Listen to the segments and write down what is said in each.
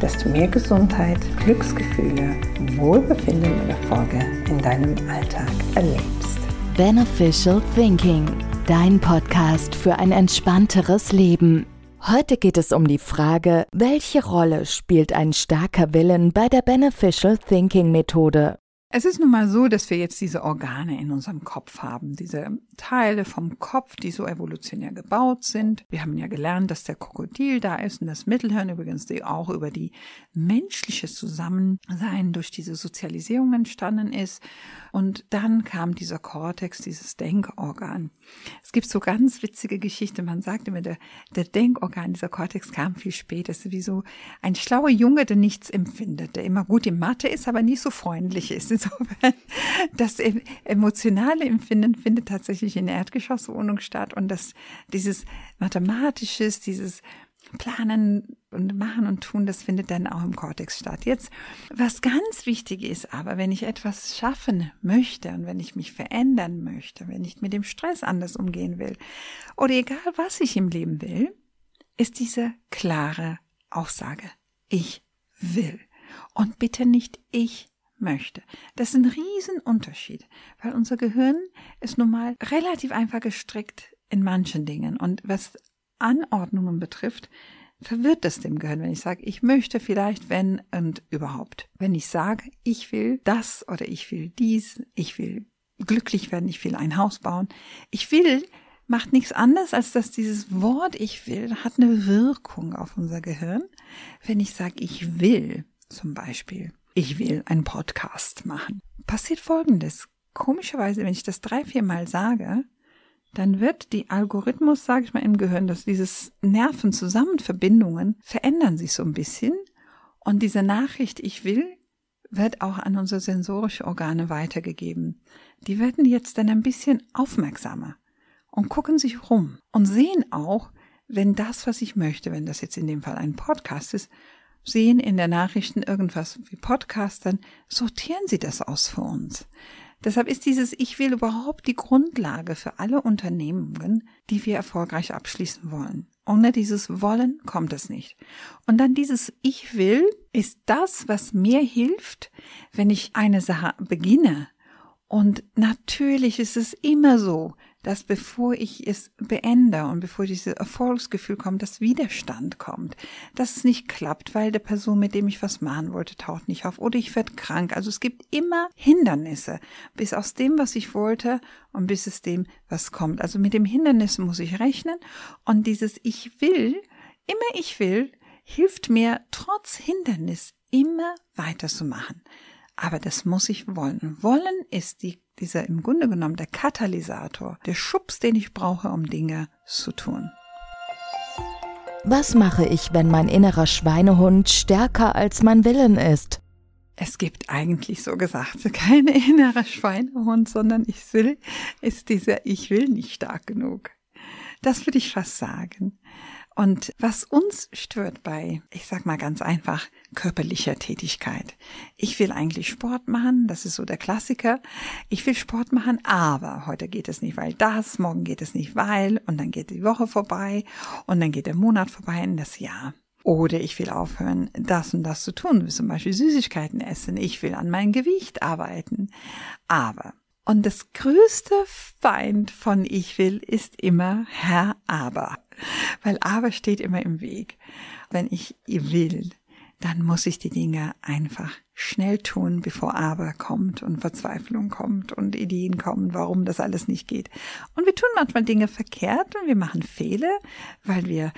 dass du mehr Gesundheit, Glücksgefühle, Wohlbefinden und Erfolge in deinem Alltag erlebst. Beneficial Thinking, dein Podcast für ein entspannteres Leben. Heute geht es um die Frage, welche Rolle spielt ein starker Willen bei der Beneficial Thinking Methode? Es ist nun mal so, dass wir jetzt diese Organe in unserem Kopf haben, diese Teile vom Kopf, die so evolutionär gebaut sind. Wir haben ja gelernt, dass der Krokodil da ist und das Mittelhirn übrigens die auch über die menschliche Zusammensein durch diese Sozialisierung entstanden ist. Und dann kam dieser Kortex, dieses Denkorgan. Es gibt so ganz witzige Geschichte. Man sagt immer, der, der Denkorgan, dieser Kortex kam viel später. Es ist wie so ein schlauer Junge, der nichts empfindet, der immer gut in Mathe ist, aber nicht so freundlich ist. Insofern, das emotionale Empfinden findet tatsächlich in der Erdgeschosswohnung statt und das, dieses mathematisches, dieses Planen und machen und tun, das findet dann auch im Kortex statt. Jetzt, was ganz wichtig ist aber, wenn ich etwas schaffen möchte und wenn ich mich verändern möchte, wenn ich mit dem Stress anders umgehen will oder egal was ich im Leben will, ist diese klare Aussage. Ich will. Und bitte nicht ich möchte. Das ist ein Riesenunterschied, weil unser Gehirn ist nun mal relativ einfach gestrickt in manchen Dingen. Und was Anordnungen betrifft, verwirrt es dem Gehirn, wenn ich sage, ich möchte vielleicht, wenn und überhaupt. Wenn ich sage, ich will das oder ich will dies, ich will glücklich werden, ich will ein Haus bauen, ich will, macht nichts anderes, als dass dieses Wort ich will hat eine Wirkung auf unser Gehirn. Wenn ich sage, ich will, zum Beispiel, ich will einen Podcast machen. Passiert Folgendes. Komischerweise, wenn ich das drei, vier Mal sage, dann wird die Algorithmus, sage ich mal, im Gehirn, dass dieses Nervenzusammenverbindungen verändern sich so ein bisschen und diese Nachricht, ich will, wird auch an unsere sensorische Organe weitergegeben. Die werden jetzt dann ein bisschen aufmerksamer und gucken sich rum und sehen auch, wenn das, was ich möchte, wenn das jetzt in dem Fall ein Podcast ist, sehen in der Nachrichten irgendwas wie Podcast, dann sortieren sie das aus für uns. Deshalb ist dieses Ich will überhaupt die Grundlage für alle Unternehmungen, die wir erfolgreich abschließen wollen. Ohne dieses Wollen kommt es nicht. Und dann dieses Ich will ist das, was mir hilft, wenn ich eine Sache beginne. Und natürlich ist es immer so, dass bevor ich es beende und bevor dieses Erfolgsgefühl kommt, dass Widerstand kommt, dass es nicht klappt, weil der Person, mit dem ich was machen wollte, taucht nicht auf oder ich werde krank. Also es gibt immer Hindernisse, bis aus dem, was ich wollte und bis es dem, was kommt. Also mit dem Hindernis muss ich rechnen und dieses Ich will, immer ich will, hilft mir trotz Hindernis immer weiterzumachen. Aber das muss ich wollen. Wollen ist die dieser im Grunde genommen der Katalysator, der Schubs, den ich brauche, um Dinge zu tun. Was mache ich, wenn mein innerer Schweinehund stärker als mein Willen ist? Es gibt eigentlich so gesagt kein innerer Schweinehund, sondern ich will, ist dieser Ich will nicht stark genug. Das würde ich fast sagen. Und was uns stört bei, ich sag mal ganz einfach, körperlicher Tätigkeit. Ich will eigentlich Sport machen, das ist so der Klassiker. Ich will Sport machen, aber heute geht es nicht, weil das, morgen geht es nicht, weil, und dann geht die Woche vorbei, und dann geht der Monat vorbei in das Jahr. Oder ich will aufhören, das und das zu tun, wie zum Beispiel Süßigkeiten essen. Ich will an meinem Gewicht arbeiten. Aber und das größte Feind von ich will ist immer Herr Aber. Weil Aber steht immer im Weg. Wenn ich will, dann muss ich die Dinge einfach schnell tun, bevor Aber kommt und Verzweiflung kommt und Ideen kommen, warum das alles nicht geht. Und wir tun manchmal Dinge verkehrt und wir machen Fehler, weil wir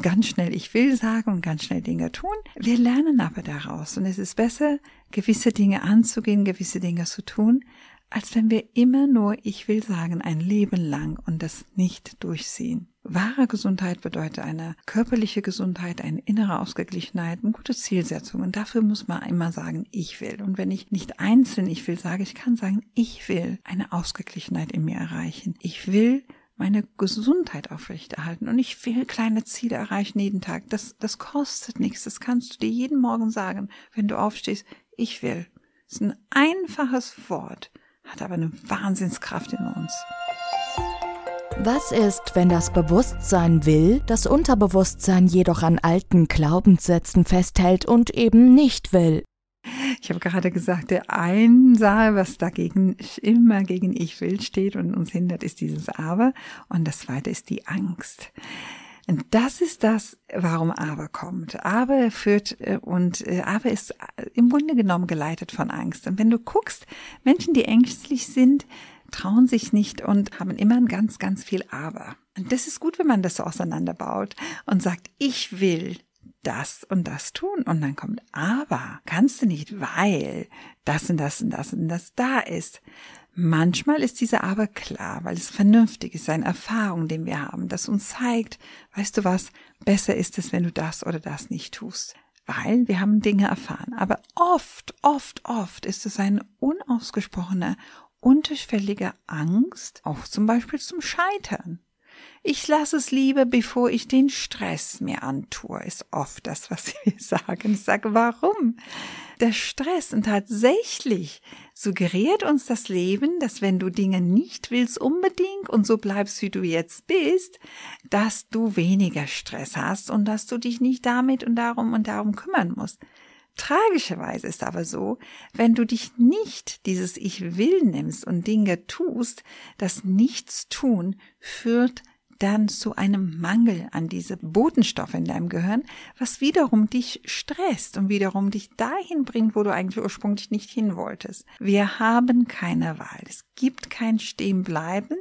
ganz schnell Ich will sagen und ganz schnell Dinge tun. Wir lernen aber daraus und es ist besser, gewisse Dinge anzugehen, gewisse Dinge zu tun, als wenn wir immer nur Ich will sagen ein Leben lang und das nicht durchziehen. Wahre Gesundheit bedeutet eine körperliche Gesundheit, eine innere Ausgeglichenheit, eine gute Zielsetzung. Und dafür muss man immer sagen, ich will. Und wenn ich nicht einzeln ich will sage, ich kann sagen, ich will eine Ausgeglichenheit in mir erreichen. Ich will meine Gesundheit aufrechterhalten und ich will kleine Ziele erreichen jeden Tag. Das, das kostet nichts. Das kannst du dir jeden Morgen sagen, wenn du aufstehst. Ich will. Das ist ein einfaches Wort, hat aber eine Wahnsinnskraft in uns. Was ist, wenn das Bewusstsein will, das Unterbewusstsein jedoch an alten Glaubenssätzen festhält und eben nicht will? Ich habe gerade gesagt, der Einsame, was dagegen immer gegen Ich will steht und uns hindert, ist dieses Aber. Und das zweite ist die Angst. Und das ist das, warum Aber kommt. Aber führt äh, und äh, Aber ist äh, im Grunde genommen geleitet von Angst. Und wenn du guckst, Menschen, die ängstlich sind, trauen sich nicht und haben immer ein ganz, ganz viel Aber. Und das ist gut, wenn man das so auseinanderbaut und sagt, ich will das und das tun. Und dann kommt, aber kannst du nicht, weil das und das und das und das da ist. Manchmal ist diese aber klar, weil es vernünftig ist, eine Erfahrung, den wir haben, das uns zeigt, weißt du was, besser ist es, wenn du das oder das nicht tust. Weil wir haben Dinge erfahren. Aber oft, oft, oft ist es eine unausgesprochene unterschwellige Angst, auch zum Beispiel zum Scheitern. Ich lasse es lieber, bevor ich den Stress mir antue, ist oft das, was wir sagen. Ich sage, warum? Der Stress und tatsächlich suggeriert uns das Leben, dass wenn du Dinge nicht willst unbedingt und so bleibst, wie du jetzt bist, dass du weniger Stress hast und dass du dich nicht damit und darum und darum kümmern musst. Tragischerweise ist aber so, wenn du dich nicht dieses Ich will nimmst und Dinge tust, das Nichtstun führt dann zu einem Mangel an diese Botenstoffe in deinem Gehirn, was wiederum dich stresst und wiederum dich dahin bringt, wo du eigentlich ursprünglich nicht hin wolltest. Wir haben keine Wahl. Es gibt kein Stehenbleiben.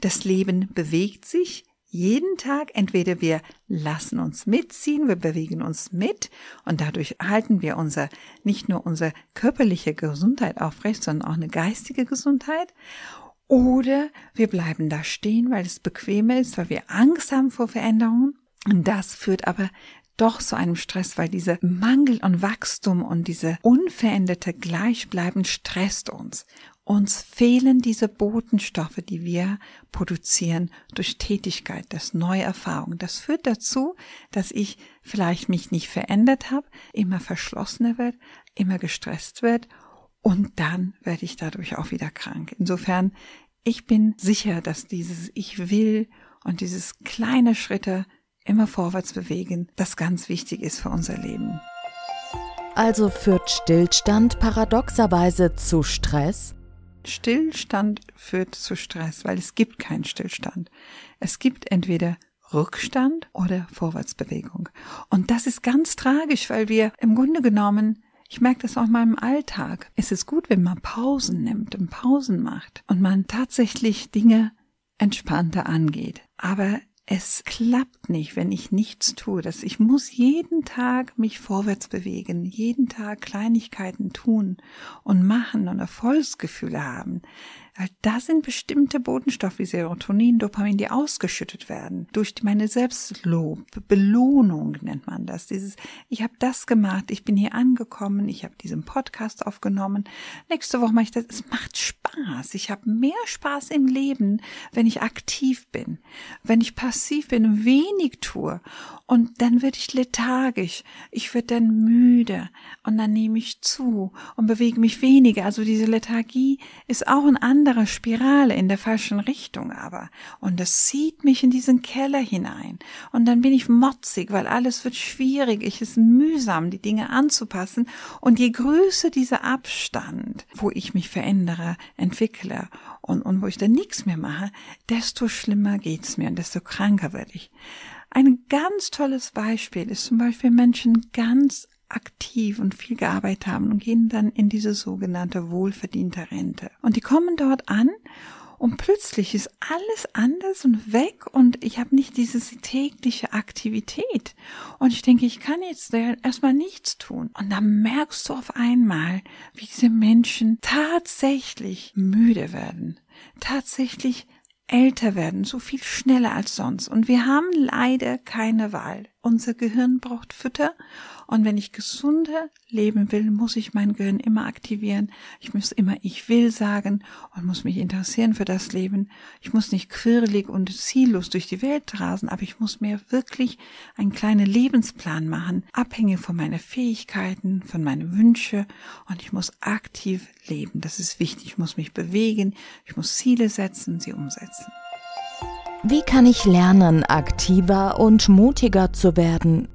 Das Leben bewegt sich jeden Tag. Entweder wir lassen uns mitziehen, wir bewegen uns mit und dadurch halten wir unser, nicht nur unsere körperliche Gesundheit aufrecht, sondern auch eine geistige Gesundheit. Oder wir bleiben da stehen, weil es bequemer ist, weil wir Angst haben vor Veränderungen. Und das führt aber doch zu einem Stress, weil dieser Mangel an Wachstum und diese unveränderte Gleichbleiben stresst uns. Uns fehlen diese Botenstoffe, die wir produzieren durch Tätigkeit, das neue Erfahrung. Das führt dazu, dass ich vielleicht mich nicht verändert habe, immer verschlossener wird, immer gestresst wird und dann werde ich dadurch auch wieder krank. Insofern, ich bin sicher, dass dieses Ich will und dieses kleine Schritte immer vorwärts bewegen, das ganz wichtig ist für unser Leben. Also führt Stillstand paradoxerweise zu Stress? Stillstand führt zu Stress, weil es gibt keinen Stillstand. Es gibt entweder Rückstand oder Vorwärtsbewegung. Und das ist ganz tragisch, weil wir im Grunde genommen, ich merke das auch in meinem Alltag, es ist gut, wenn man Pausen nimmt und Pausen macht und man tatsächlich Dinge entspannter angeht. Aber es klappt nicht, wenn ich nichts tue. Das, ich muss jeden Tag mich vorwärts bewegen, jeden Tag Kleinigkeiten tun und machen und Erfolgsgefühle haben. Weil da sind bestimmte Botenstoffe wie Serotonin, Dopamin, die ausgeschüttet werden. Durch meine Selbstlob, Belohnung nennt man das. Dieses, ich habe das gemacht, ich bin hier angekommen, ich habe diesen Podcast aufgenommen. Nächste Woche mache ich das. Es macht Spaß. Ich habe mehr Spaß im Leben, wenn ich aktiv bin. Wenn ich passiv bin und wenig tue. Und dann werde ich lethargisch. Ich werde dann müde. Und dann nehme ich zu und bewege mich weniger. Also diese Lethargie ist auch ein anderes andere Spirale in der falschen Richtung aber. Und das zieht mich in diesen Keller hinein. Und dann bin ich motzig, weil alles wird schwierig. Ich ist mühsam, die Dinge anzupassen. Und je größer dieser Abstand, wo ich mich verändere, entwickle und, und wo ich dann nichts mehr mache, desto schlimmer geht's mir und desto kranker werde ich. Ein ganz tolles Beispiel ist zum Beispiel Menschen ganz aktiv und viel gearbeitet haben und gehen dann in diese sogenannte wohlverdiente Rente. Und die kommen dort an und plötzlich ist alles anders und weg und ich habe nicht diese tägliche Aktivität. Und ich denke, ich kann jetzt erstmal nichts tun. Und dann merkst du auf einmal, wie diese Menschen tatsächlich müde werden, tatsächlich älter werden, so viel schneller als sonst. Und wir haben leider keine Wahl. Unser Gehirn braucht Fütter. Und wenn ich gesunde leben will, muss ich mein Gehirn immer aktivieren. Ich muss immer ich will sagen und muss mich interessieren für das Leben. Ich muss nicht quirlig und ziellos durch die Welt rasen, aber ich muss mir wirklich einen kleinen Lebensplan machen, abhängig von meinen Fähigkeiten, von meinen Wünschen. Und ich muss aktiv leben. Das ist wichtig. Ich muss mich bewegen. Ich muss Ziele setzen, sie umsetzen. Wie kann ich lernen, aktiver und mutiger zu werden?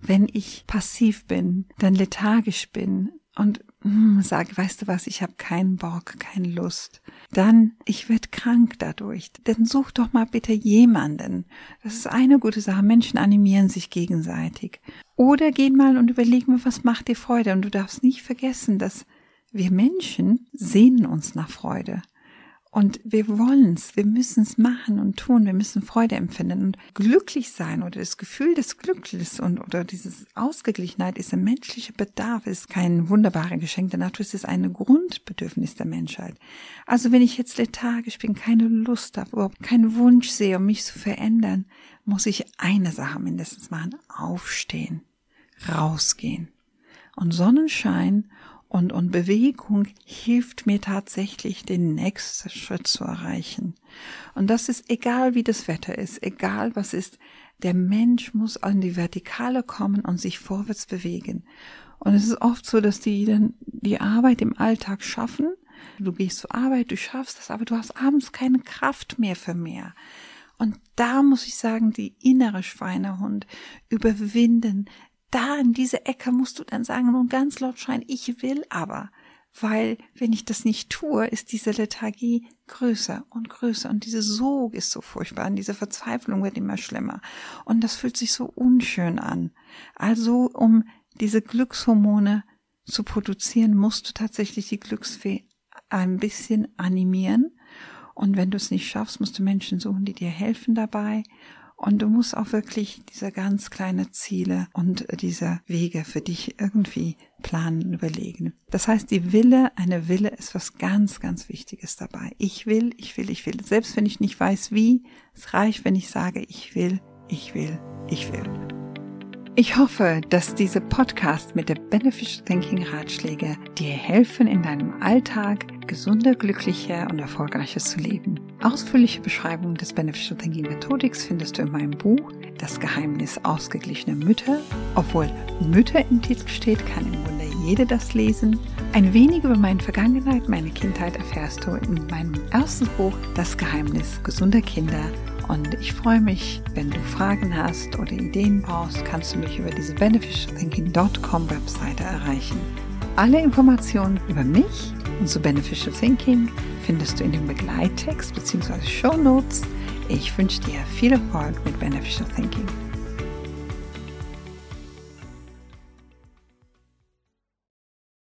Wenn ich passiv bin, dann lethargisch bin und hm, sage, weißt du was, ich habe keinen Bock, keine Lust, dann ich werde krank dadurch. Dann such doch mal bitte jemanden. Das ist eine gute Sache. Menschen animieren sich gegenseitig. Oder geh mal und überleg mal, was macht dir Freude. Und du darfst nicht vergessen, dass wir Menschen sehnen uns nach Freude. Und wir wollen's, wir müssen's machen und tun, wir müssen Freude empfinden und glücklich sein oder das Gefühl des Glücks und oder dieses Ausgeglichenheit ist ein menschlicher Bedarf, ist kein wunderbarer Geschenk der Natur, es ist ein Grundbedürfnis der Menschheit. Also wenn ich jetzt lethargisch bin, keine Lust habe, überhaupt keinen Wunsch sehe, um mich zu verändern, muss ich eine Sache mindestens machen, aufstehen, rausgehen. Und Sonnenschein und, und Bewegung hilft mir tatsächlich, den nächsten Schritt zu erreichen. Und das ist egal, wie das Wetter ist, egal was ist. Der Mensch muss an die Vertikale kommen und sich vorwärts bewegen. Und es ist oft so, dass die dann die Arbeit im Alltag schaffen. Du gehst zur Arbeit, du schaffst das, aber du hast abends keine Kraft mehr für mehr. Und da muss ich sagen, die innere Schweinehund überwinden, da in diese Ecke musst du dann sagen und ganz laut schreien, ich will aber. Weil, wenn ich das nicht tue, ist diese Lethargie größer und größer und diese Sog ist so furchtbar und diese Verzweiflung wird immer schlimmer. Und das fühlt sich so unschön an. Also, um diese Glückshormone zu produzieren, musst du tatsächlich die Glücksfee ein bisschen animieren. Und wenn du es nicht schaffst, musst du Menschen suchen, die dir helfen dabei. Und du musst auch wirklich diese ganz kleine Ziele und diese Wege für dich irgendwie planen, überlegen. Das heißt, die Wille, eine Wille ist was ganz, ganz Wichtiges dabei. Ich will, ich will, ich will. Selbst wenn ich nicht weiß wie, es reicht, wenn ich sage, ich will, ich will, ich will. Ich hoffe, dass diese Podcast mit der Beneficial Thinking Ratschläge dir helfen, in deinem Alltag gesunder, glücklicher und erfolgreicher zu leben. Ausführliche Beschreibungen des Beneficial Thinking Methodics findest du in meinem Buch Das Geheimnis ausgeglichener Mütter. Obwohl Mütter im Titel steht, kann im Grunde jede das lesen. Ein wenig über meine Vergangenheit, meine Kindheit erfährst du in meinem ersten Buch Das Geheimnis gesunder Kinder und ich freue mich, wenn du Fragen hast oder Ideen brauchst, kannst du mich über diese beneficialthinking.com Webseite erreichen. Alle Informationen über mich und zu Beneficial Thinking findest du in dem Begleittext bzw. Show Notes. Ich wünsche dir viel Erfolg mit Beneficial Thinking.